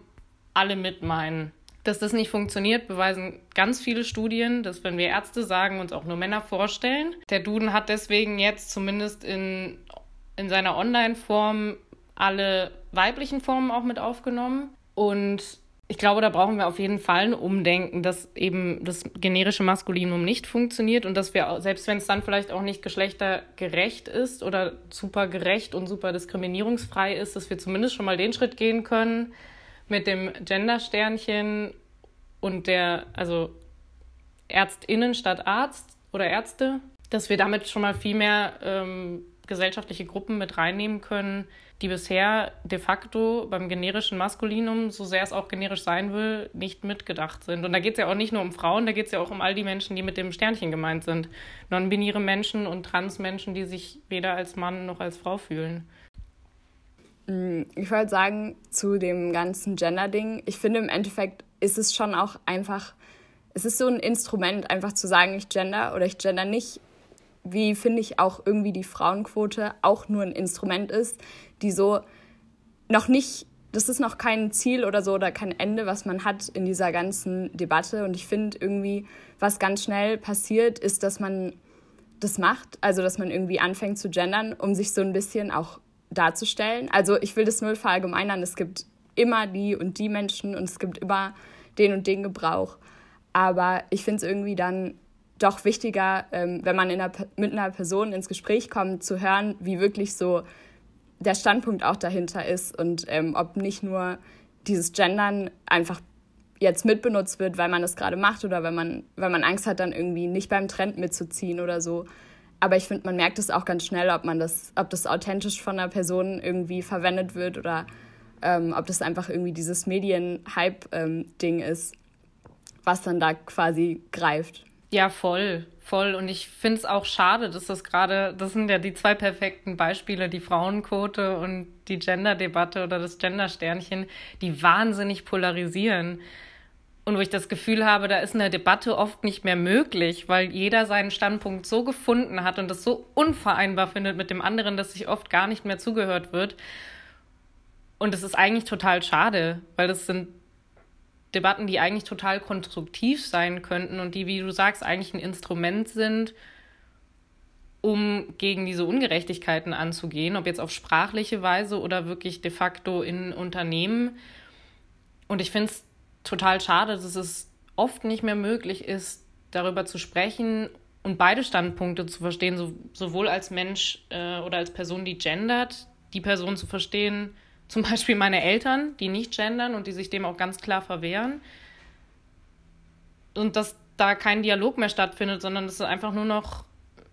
alle mitmeinen. Dass das nicht funktioniert, beweisen ganz viele Studien, dass wenn wir Ärzte sagen, uns auch nur Männer vorstellen. Der Duden hat deswegen jetzt zumindest in, in seiner Online-Form alle weiblichen Formen auch mit aufgenommen. Und ich glaube, da brauchen wir auf jeden Fall ein Umdenken, dass eben das generische Maskulinum nicht funktioniert und dass wir, selbst wenn es dann vielleicht auch nicht geschlechtergerecht ist oder super gerecht und super diskriminierungsfrei ist, dass wir zumindest schon mal den Schritt gehen können mit dem Gendersternchen und der, also ÄrztInnen statt Arzt oder Ärzte, dass wir damit schon mal viel mehr ähm, gesellschaftliche Gruppen mit reinnehmen können, die bisher de facto beim generischen Maskulinum, so sehr es auch generisch sein will, nicht mitgedacht sind. Und da geht es ja auch nicht nur um Frauen, da geht es ja auch um all die Menschen, die mit dem Sternchen gemeint sind. Non-binäre Menschen und Trans-Menschen, die sich weder als Mann noch als Frau fühlen. Mm, ich wollte sagen, zu dem ganzen Gender-Ding, ich finde im Endeffekt ist es schon auch einfach, es ist so ein Instrument, einfach zu sagen, ich gender oder ich gender nicht, wie finde ich auch irgendwie die Frauenquote auch nur ein Instrument ist, die so noch nicht, das ist noch kein Ziel oder so oder kein Ende, was man hat in dieser ganzen Debatte. Und ich finde irgendwie, was ganz schnell passiert, ist, dass man das macht, also dass man irgendwie anfängt zu gendern, um sich so ein bisschen auch darzustellen. Also ich will das null verallgemeinern, es gibt immer die und die Menschen und es gibt immer den und den Gebrauch. Aber ich finde es irgendwie dann doch wichtiger, ähm, wenn man einer, mit einer Person ins Gespräch kommt, zu hören, wie wirklich so der Standpunkt auch dahinter ist und ähm, ob nicht nur dieses Gendern einfach jetzt mitbenutzt wird, weil man das gerade macht oder weil man, weil man Angst hat, dann irgendwie nicht beim Trend mitzuziehen oder so. Aber ich finde, man merkt es auch ganz schnell, ob man das, ob das authentisch von einer Person irgendwie verwendet wird oder ähm, ob das einfach irgendwie dieses Medien-Hype-Ding ähm, ist, was dann da quasi greift. Ja, voll, voll. Und ich finde es auch schade, dass das gerade, das sind ja die zwei perfekten Beispiele, die Frauenquote und die Gender-Debatte oder das Gender-Sternchen, die wahnsinnig polarisieren. Und wo ich das Gefühl habe, da ist eine Debatte oft nicht mehr möglich, weil jeder seinen Standpunkt so gefunden hat und das so unvereinbar findet mit dem anderen, dass sich oft gar nicht mehr zugehört wird. Und es ist eigentlich total schade, weil das sind Debatten, die eigentlich total konstruktiv sein könnten und die, wie du sagst, eigentlich ein Instrument sind, um gegen diese Ungerechtigkeiten anzugehen, ob jetzt auf sprachliche Weise oder wirklich de facto in Unternehmen. Und ich finde es total schade, dass es oft nicht mehr möglich ist, darüber zu sprechen und beide Standpunkte zu verstehen, so, sowohl als Mensch äh, oder als Person, die gendert, die Person zu verstehen, zum Beispiel meine Eltern, die nicht gendern und die sich dem auch ganz klar verwehren. Und dass da kein Dialog mehr stattfindet, sondern dass es einfach nur noch,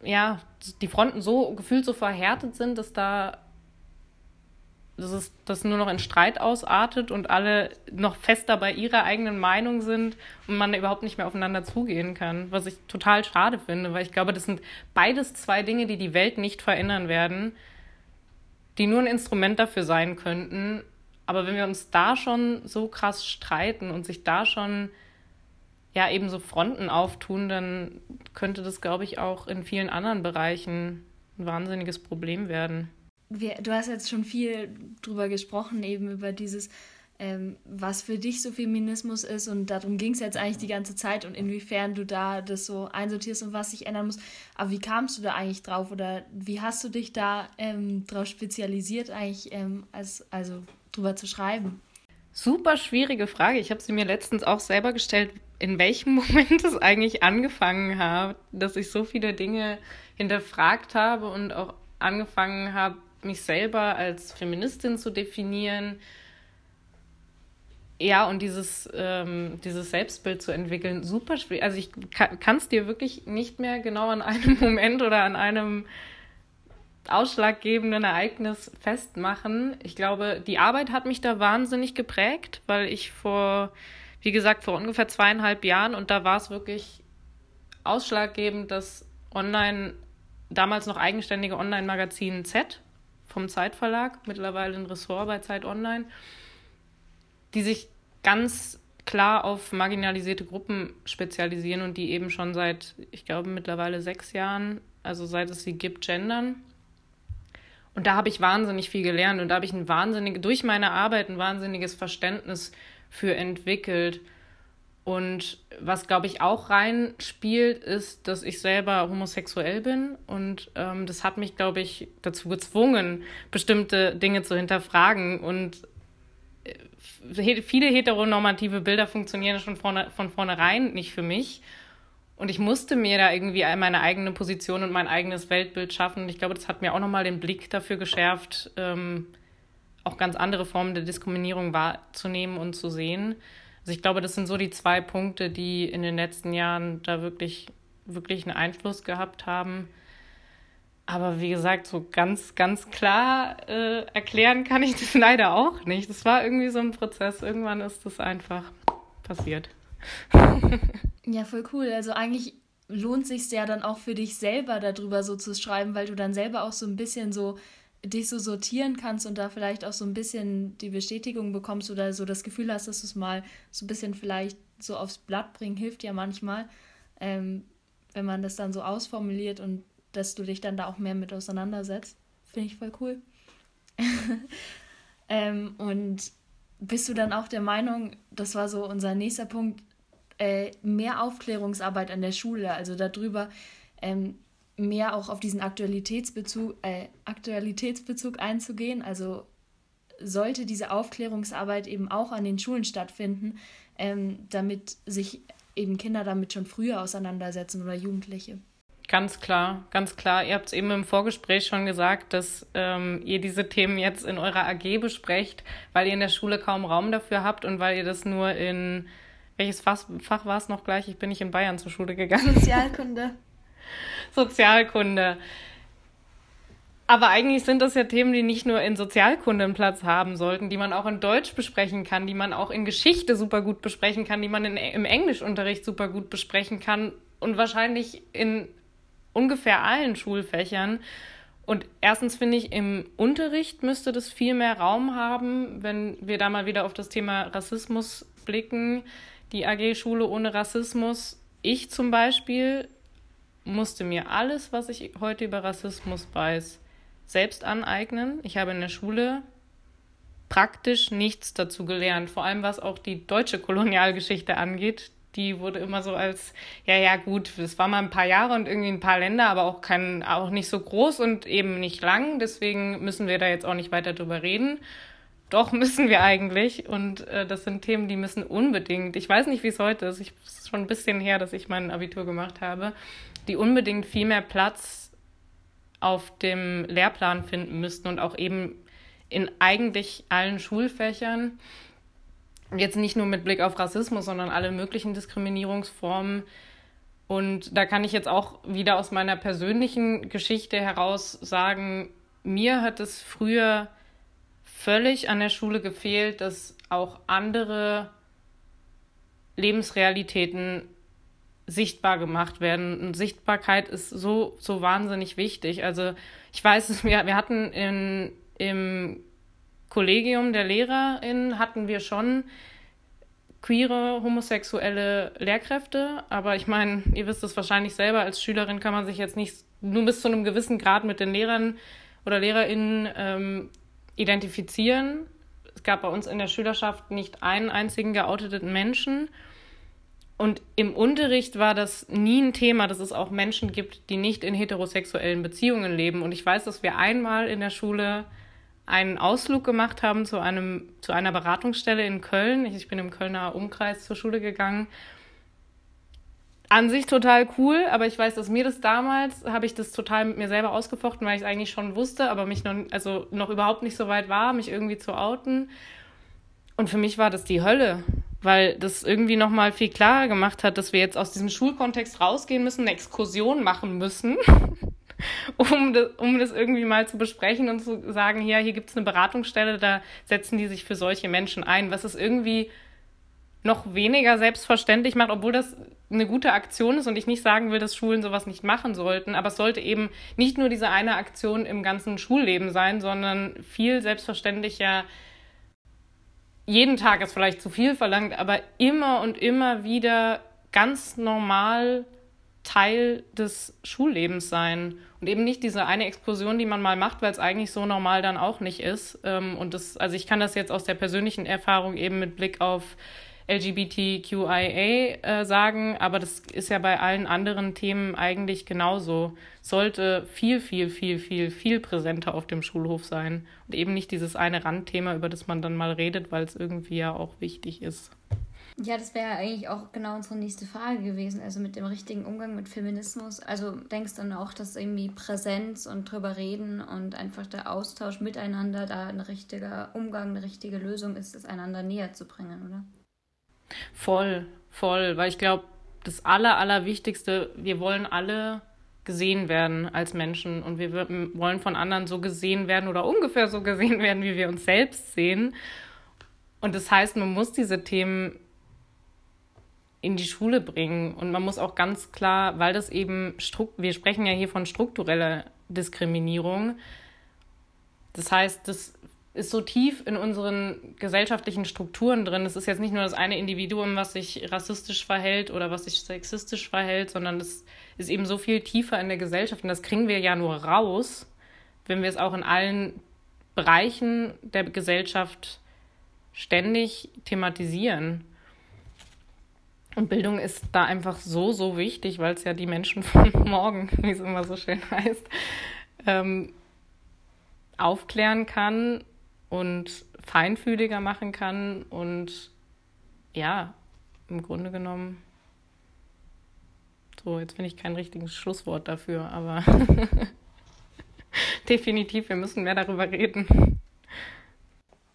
ja, die Fronten so gefühlt so verhärtet sind, dass da dass es das nur noch in Streit ausartet und alle noch fester bei ihrer eigenen Meinung sind und man überhaupt nicht mehr aufeinander zugehen kann, was ich total schade finde, weil ich glaube, das sind beides zwei Dinge, die die Welt nicht verändern werden, die nur ein Instrument dafür sein könnten. Aber wenn wir uns da schon so krass streiten und sich da schon ja eben so Fronten auftun, dann könnte das, glaube ich, auch in vielen anderen Bereichen ein wahnsinniges Problem werden. Wir, du hast jetzt schon viel drüber gesprochen, eben über dieses ähm, was für dich so Feminismus ist und darum ging es jetzt eigentlich die ganze Zeit und inwiefern du da das so einsortierst und was sich ändern muss. Aber wie kamst du da eigentlich drauf oder wie hast du dich da ähm, drauf spezialisiert, eigentlich ähm, als, also drüber zu schreiben? Super schwierige Frage. Ich habe sie mir letztens auch selber gestellt, in welchem Moment es eigentlich angefangen hat, dass ich so viele Dinge hinterfragt habe und auch angefangen habe, mich selber als Feministin zu definieren ja, und dieses, ähm, dieses Selbstbild zu entwickeln, super schwierig. Also ich kann es dir wirklich nicht mehr genau an einem Moment oder an einem ausschlaggebenden Ereignis festmachen. Ich glaube, die Arbeit hat mich da wahnsinnig geprägt, weil ich vor, wie gesagt, vor ungefähr zweieinhalb Jahren und da war es wirklich ausschlaggebend, dass online, damals noch eigenständige Online-Magazin Z vom Zeitverlag, mittlerweile ein Ressort bei Zeit Online, die sich ganz klar auf marginalisierte Gruppen spezialisieren und die eben schon seit, ich glaube, mittlerweile sechs Jahren, also seit es sie gibt, gendern. Und da habe ich wahnsinnig viel gelernt und da habe ich ein wahnsinnig, durch meine Arbeit ein wahnsinniges Verständnis für entwickelt. Und was, glaube ich, auch reinspielt, ist, dass ich selber homosexuell bin. Und ähm, das hat mich, glaube ich, dazu gezwungen, bestimmte Dinge zu hinterfragen und viele heteronormative Bilder funktionieren schon vorne, von vornherein nicht für mich. Und ich musste mir da irgendwie meine eigene Position und mein eigenes Weltbild schaffen. Und ich glaube, das hat mir auch nochmal den Blick dafür geschärft, ähm, auch ganz andere Formen der Diskriminierung wahrzunehmen und zu sehen. Also ich glaube, das sind so die zwei Punkte, die in den letzten Jahren da wirklich, wirklich einen Einfluss gehabt haben. Aber wie gesagt, so ganz, ganz klar äh, erklären kann ich das leider auch nicht. Das war irgendwie so ein Prozess. Irgendwann ist das einfach passiert. ja, voll cool. Also eigentlich lohnt sich ja dann auch für dich selber darüber so zu schreiben, weil du dann selber auch so ein bisschen so dich so sortieren kannst und da vielleicht auch so ein bisschen die Bestätigung bekommst oder so das Gefühl hast, dass du es mal so ein bisschen vielleicht so aufs Blatt bringen, hilft ja manchmal, ähm, wenn man das dann so ausformuliert und dass du dich dann da auch mehr mit auseinandersetzt. Finde ich voll cool. ähm, und bist du dann auch der Meinung, das war so unser nächster Punkt, äh, mehr Aufklärungsarbeit an der Schule, also darüber ähm, mehr auch auf diesen Aktualitätsbezug, äh, Aktualitätsbezug einzugehen. Also sollte diese Aufklärungsarbeit eben auch an den Schulen stattfinden, ähm, damit sich eben Kinder damit schon früher auseinandersetzen oder Jugendliche. Ganz klar, ganz klar. Ihr habt es eben im Vorgespräch schon gesagt, dass ähm, ihr diese Themen jetzt in eurer AG besprecht, weil ihr in der Schule kaum Raum dafür habt und weil ihr das nur in welches Fach, Fach war es noch gleich? Ich bin nicht in Bayern zur Schule gegangen. Sozialkunde. Sozialkunde. Aber eigentlich sind das ja Themen, die nicht nur in Sozialkunde einen Platz haben sollten, die man auch in Deutsch besprechen kann, die man auch in Geschichte super gut besprechen kann, die man in, im Englischunterricht super gut besprechen kann und wahrscheinlich in ungefähr allen Schulfächern. Und erstens finde ich, im Unterricht müsste das viel mehr Raum haben, wenn wir da mal wieder auf das Thema Rassismus blicken. Die AG Schule ohne Rassismus. Ich zum Beispiel musste mir alles, was ich heute über Rassismus weiß, selbst aneignen. Ich habe in der Schule praktisch nichts dazu gelernt, vor allem was auch die deutsche Kolonialgeschichte angeht die wurde immer so als, ja, ja, gut, das war mal ein paar Jahre und irgendwie ein paar Länder, aber auch kein, auch nicht so groß und eben nicht lang. Deswegen müssen wir da jetzt auch nicht weiter drüber reden. Doch müssen wir eigentlich. Und äh, das sind Themen, die müssen unbedingt, ich weiß nicht, wie es heute ist, es ist schon ein bisschen her, dass ich mein Abitur gemacht habe, die unbedingt viel mehr Platz auf dem Lehrplan finden müssten und auch eben in eigentlich allen Schulfächern jetzt nicht nur mit Blick auf Rassismus, sondern alle möglichen Diskriminierungsformen. Und da kann ich jetzt auch wieder aus meiner persönlichen Geschichte heraus sagen, mir hat es früher völlig an der Schule gefehlt, dass auch andere Lebensrealitäten sichtbar gemacht werden. Und Sichtbarkeit ist so, so wahnsinnig wichtig. Also ich weiß, wir, wir hatten in, im Kollegium der LehrerInnen hatten wir schon queere, homosexuelle Lehrkräfte. Aber ich meine, ihr wisst es wahrscheinlich selber, als Schülerin kann man sich jetzt nicht nur bis zu einem gewissen Grad mit den Lehrern oder LehrerInnen ähm, identifizieren. Es gab bei uns in der Schülerschaft nicht einen einzigen geouteten Menschen. Und im Unterricht war das nie ein Thema, dass es auch Menschen gibt, die nicht in heterosexuellen Beziehungen leben. Und ich weiß, dass wir einmal in der Schule einen Ausflug gemacht haben zu, einem, zu einer Beratungsstelle in Köln. Ich, bin im Kölner Umkreis zur Schule gegangen. An sich total cool, aber ich weiß, dass mir das damals, habe ich das total mit mir selber ausgefochten, weil ich es eigentlich schon wusste, aber mich noch, also noch überhaupt nicht so weit war, mich irgendwie zu outen. Und für mich war das die Hölle, weil das irgendwie nochmal viel klarer gemacht hat, dass wir jetzt aus diesem Schulkontext rausgehen müssen, eine Exkursion machen müssen um das, um das irgendwie mal zu besprechen und zu sagen, ja, hier gibt es eine Beratungsstelle, da setzen die sich für solche Menschen ein, was es irgendwie noch weniger selbstverständlich macht, obwohl das eine gute Aktion ist und ich nicht sagen will, dass Schulen sowas nicht machen sollten, aber es sollte eben nicht nur diese eine Aktion im ganzen Schulleben sein, sondern viel selbstverständlicher jeden Tag ist vielleicht zu viel verlangt, aber immer und immer wieder ganz normal Teil des Schullebens sein und eben nicht diese eine Explosion, die man mal macht, weil es eigentlich so normal dann auch nicht ist. Ähm, und das, also ich kann das jetzt aus der persönlichen Erfahrung eben mit Blick auf LGBTQIA äh, sagen, aber das ist ja bei allen anderen Themen eigentlich genauso. Sollte viel, viel, viel, viel, viel präsenter auf dem Schulhof sein und eben nicht dieses eine Randthema, über das man dann mal redet, weil es irgendwie ja auch wichtig ist. Ja, das wäre eigentlich auch genau unsere nächste Frage gewesen, also mit dem richtigen Umgang mit Feminismus. Also denkst du dann auch, dass irgendwie Präsenz und drüber reden und einfach der Austausch miteinander da ein richtiger Umgang, eine richtige Lösung ist, es einander näher zu bringen, oder? Voll, voll, weil ich glaube, das Aller, Allerwichtigste, wir wollen alle gesehen werden als Menschen und wir wollen von anderen so gesehen werden oder ungefähr so gesehen werden, wie wir uns selbst sehen. Und das heißt, man muss diese Themen in die Schule bringen. Und man muss auch ganz klar, weil das eben, wir sprechen ja hier von struktureller Diskriminierung. Das heißt, das ist so tief in unseren gesellschaftlichen Strukturen drin. Es ist jetzt nicht nur das eine Individuum, was sich rassistisch verhält oder was sich sexistisch verhält, sondern es ist eben so viel tiefer in der Gesellschaft. Und das kriegen wir ja nur raus, wenn wir es auch in allen Bereichen der Gesellschaft ständig thematisieren. Und Bildung ist da einfach so, so wichtig, weil es ja die Menschen von morgen, wie es immer so schön heißt, ähm, aufklären kann und feinfühliger machen kann und ja, im Grunde genommen. So, jetzt finde ich kein richtiges Schlusswort dafür, aber definitiv, wir müssen mehr darüber reden.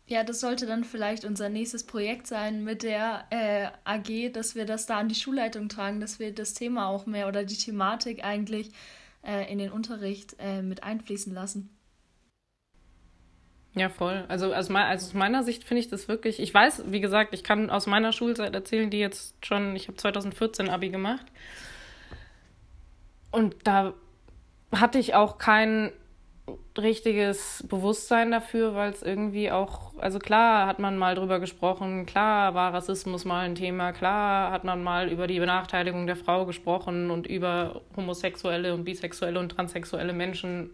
Ja, das sollte dann vielleicht unser nächstes Projekt sein mit der äh, AG, dass wir das da an die Schulleitung tragen, dass wir das Thema auch mehr oder die Thematik eigentlich äh, in den Unterricht äh, mit einfließen lassen. Ja, voll. Also aus, also aus meiner Sicht finde ich das wirklich, ich weiß, wie gesagt, ich kann aus meiner Schulzeit erzählen, die jetzt schon, ich habe 2014 Abi gemacht. Und da hatte ich auch keinen richtiges Bewusstsein dafür, weil es irgendwie auch, also klar hat man mal drüber gesprochen, klar war Rassismus mal ein Thema, klar hat man mal über die Benachteiligung der Frau gesprochen und über homosexuelle und bisexuelle und transsexuelle Menschen.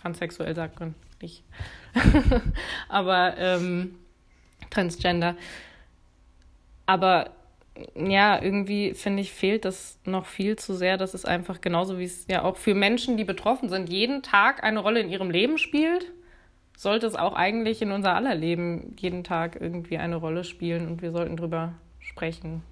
Transsexuell sagt man nicht. Aber ähm, Transgender. Aber ja, irgendwie finde ich, fehlt das noch viel zu sehr, dass es einfach genauso wie es ja auch für Menschen, die betroffen sind, jeden Tag eine Rolle in ihrem Leben spielt, sollte es auch eigentlich in unser aller Leben jeden Tag irgendwie eine Rolle spielen und wir sollten drüber sprechen.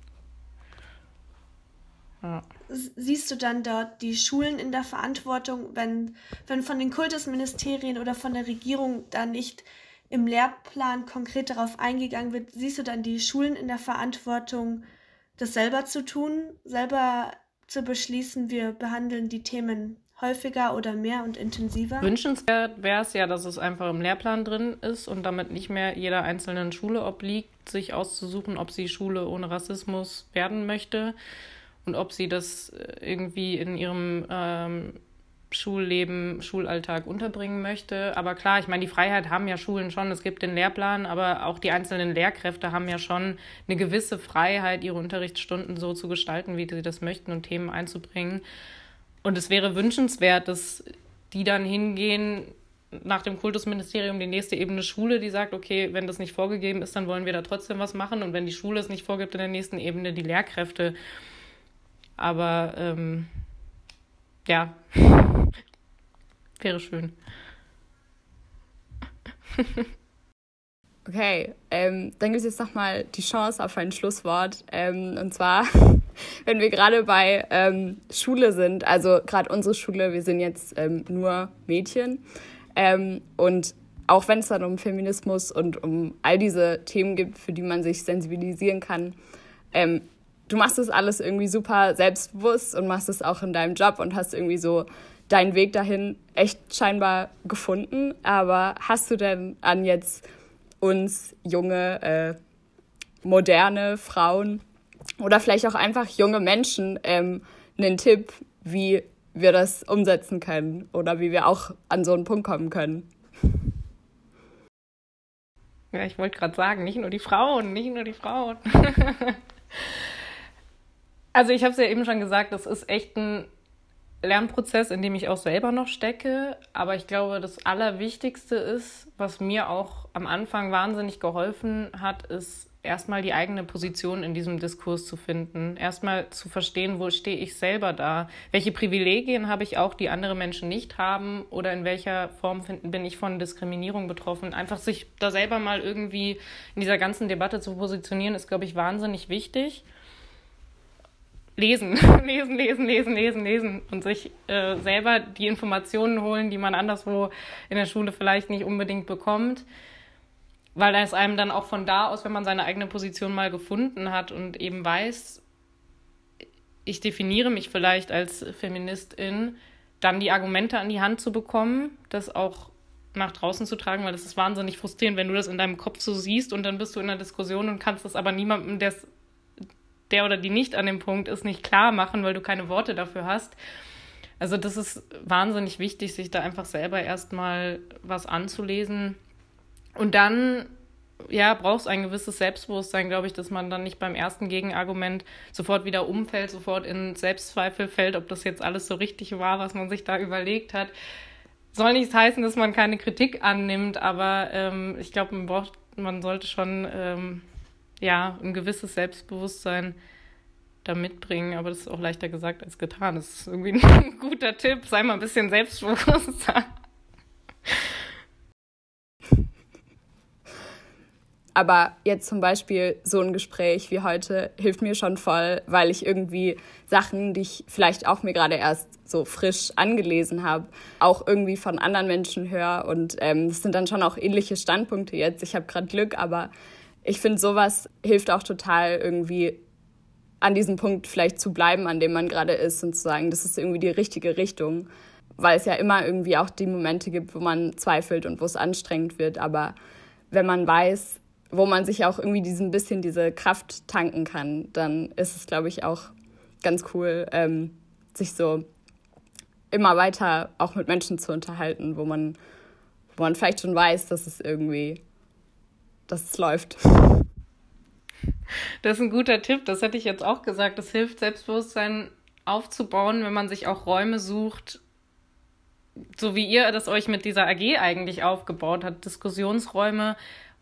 Ja. Siehst du dann dort die Schulen in der Verantwortung, wenn, wenn von den Kultusministerien oder von der Regierung da nicht im Lehrplan konkret darauf eingegangen wird, siehst du dann die Schulen in der Verantwortung, das selber zu tun, selber zu beschließen, wir behandeln die Themen häufiger oder mehr und intensiver? Wünschenswert wäre es ja, dass es einfach im Lehrplan drin ist und damit nicht mehr jeder einzelnen Schule obliegt, sich auszusuchen, ob sie Schule ohne Rassismus werden möchte und ob sie das äh, irgendwie in ihrem ähm, Schulleben, Schulalltag unterbringen möchte. Aber klar, ich meine, die Freiheit haben ja Schulen schon. Es gibt den Lehrplan, aber auch die einzelnen Lehrkräfte haben ja schon eine gewisse Freiheit, ihre Unterrichtsstunden so zu gestalten, wie sie das möchten und Themen einzubringen. Und es wäre wünschenswert, dass die dann hingehen nach dem Kultusministerium die nächste Ebene Schule, die sagt, okay, wenn das nicht vorgegeben ist, dann wollen wir da trotzdem was machen. Und wenn die Schule es nicht vorgibt, in der nächsten Ebene die Lehrkräfte. Aber ähm, ja, wäre schön. Okay, ähm, dann gibt es jetzt nochmal die Chance auf ein Schlusswort. Ähm, und zwar, wenn wir gerade bei ähm, Schule sind, also gerade unsere Schule, wir sind jetzt ähm, nur Mädchen. Ähm, und auch wenn es dann um Feminismus und um all diese Themen gibt, für die man sich sensibilisieren kann, ähm, du machst das alles irgendwie super selbstbewusst und machst es auch in deinem Job und hast irgendwie so deinen Weg dahin echt scheinbar gefunden. Aber hast du denn an jetzt uns junge, äh, moderne Frauen oder vielleicht auch einfach junge Menschen ähm, einen Tipp, wie wir das umsetzen können oder wie wir auch an so einen Punkt kommen können? Ja, ich wollte gerade sagen, nicht nur die Frauen, nicht nur die Frauen. Also ich habe es ja eben schon gesagt, das ist echt ein Lernprozess, in dem ich auch selber noch stecke. Aber ich glaube, das Allerwichtigste ist, was mir auch am Anfang wahnsinnig geholfen hat, ist erstmal die eigene Position in diesem Diskurs zu finden. Erstmal zu verstehen, wo stehe ich selber da? Welche Privilegien habe ich auch, die andere Menschen nicht haben? Oder in welcher Form bin ich von Diskriminierung betroffen? Einfach sich da selber mal irgendwie in dieser ganzen Debatte zu positionieren, ist, glaube ich, wahnsinnig wichtig lesen, lesen, lesen, lesen, lesen, lesen und sich äh, selber die Informationen holen, die man anderswo in der Schule vielleicht nicht unbedingt bekommt. Weil es einem dann auch von da aus, wenn man seine eigene Position mal gefunden hat und eben weiß, ich definiere mich vielleicht als Feministin, dann die Argumente an die Hand zu bekommen, das auch nach draußen zu tragen, weil das ist wahnsinnig frustrierend, wenn du das in deinem Kopf so siehst und dann bist du in einer Diskussion und kannst das aber niemandem, der es der oder die nicht an dem Punkt ist, nicht klar machen, weil du keine Worte dafür hast. Also das ist wahnsinnig wichtig, sich da einfach selber erstmal was anzulesen. Und dann, ja, braucht es ein gewisses Selbstbewusstsein, glaube ich, dass man dann nicht beim ersten Gegenargument sofort wieder umfällt, sofort in Selbstzweifel fällt, ob das jetzt alles so richtig war, was man sich da überlegt hat. Soll nicht heißen, dass man keine Kritik annimmt, aber ähm, ich glaube, man braucht, man sollte schon ähm, ja, ein gewisses Selbstbewusstsein da mitbringen, aber das ist auch leichter gesagt als getan. Das ist irgendwie ein guter Tipp. Sei mal ein bisschen selbstbewusster. Aber jetzt zum Beispiel so ein Gespräch wie heute hilft mir schon voll, weil ich irgendwie Sachen, die ich vielleicht auch mir gerade erst so frisch angelesen habe, auch irgendwie von anderen Menschen höre. Und ähm, das sind dann schon auch ähnliche Standpunkte jetzt. Ich habe gerade Glück, aber ich finde, sowas hilft auch total irgendwie an diesem Punkt vielleicht zu bleiben, an dem man gerade ist und zu sagen, das ist irgendwie die richtige Richtung. Weil es ja immer irgendwie auch die Momente gibt, wo man zweifelt und wo es anstrengend wird. Aber wenn man weiß, wo man sich auch irgendwie diesen bisschen diese Kraft tanken kann, dann ist es, glaube ich, auch ganz cool, ähm, sich so immer weiter auch mit Menschen zu unterhalten, wo man, wo man vielleicht schon weiß, dass es irgendwie dass es läuft. Das ist ein guter Tipp, das hätte ich jetzt auch gesagt. Das hilft, Selbstbewusstsein aufzubauen, wenn man sich auch Räume sucht, so wie ihr das euch mit dieser AG eigentlich aufgebaut habt, Diskussionsräume,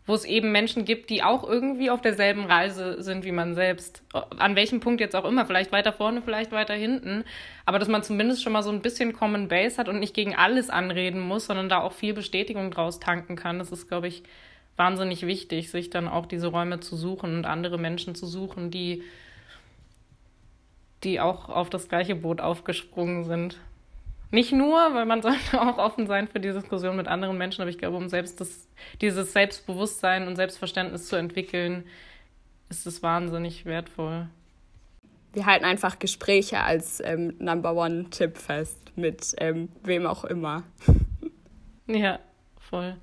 wo es eben Menschen gibt, die auch irgendwie auf derselben Reise sind wie man selbst. An welchem Punkt jetzt auch immer, vielleicht weiter vorne, vielleicht weiter hinten. Aber dass man zumindest schon mal so ein bisschen Common Base hat und nicht gegen alles anreden muss, sondern da auch viel Bestätigung draus tanken kann. Das ist, glaube ich, wahnsinnig wichtig, sich dann auch diese Räume zu suchen und andere Menschen zu suchen, die, die auch auf das gleiche Boot aufgesprungen sind. Nicht nur, weil man sollte auch offen sein für die Diskussion mit anderen Menschen, aber ich glaube, um selbst das, dieses Selbstbewusstsein und Selbstverständnis zu entwickeln, ist es wahnsinnig wertvoll. Wir halten einfach Gespräche als ähm, Number One-Tipp fest, mit ähm, wem auch immer. Ja, voll.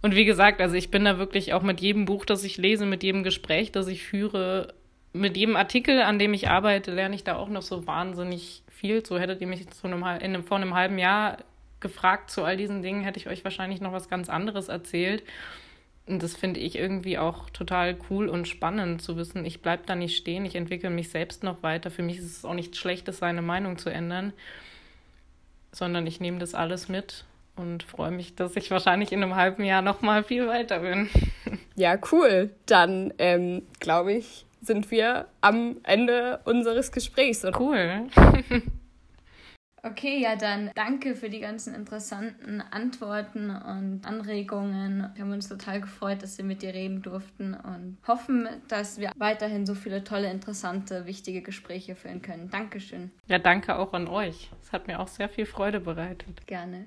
Und wie gesagt, also ich bin da wirklich auch mit jedem Buch, das ich lese, mit jedem Gespräch, das ich führe, mit jedem Artikel, an dem ich arbeite, lerne ich da auch noch so wahnsinnig viel. So hättet ihr mich einem, in einem, vor einem halben Jahr gefragt zu all diesen Dingen, hätte ich euch wahrscheinlich noch was ganz anderes erzählt. Und das finde ich irgendwie auch total cool und spannend zu wissen, ich bleibe da nicht stehen, ich entwickle mich selbst noch weiter. Für mich ist es auch nichts Schlechtes, seine Meinung zu ändern, sondern ich nehme das alles mit und freue mich, dass ich wahrscheinlich in einem halben Jahr noch mal viel weiter bin. Ja, cool. Dann ähm, glaube ich, sind wir am Ende unseres Gesprächs. Cool. Okay, ja, dann danke für die ganzen interessanten Antworten und Anregungen. Wir haben uns total gefreut, dass wir mit dir reden durften und hoffen, dass wir weiterhin so viele tolle, interessante, wichtige Gespräche führen können. Dankeschön. Ja, danke auch an euch. Es hat mir auch sehr viel Freude bereitet. Gerne.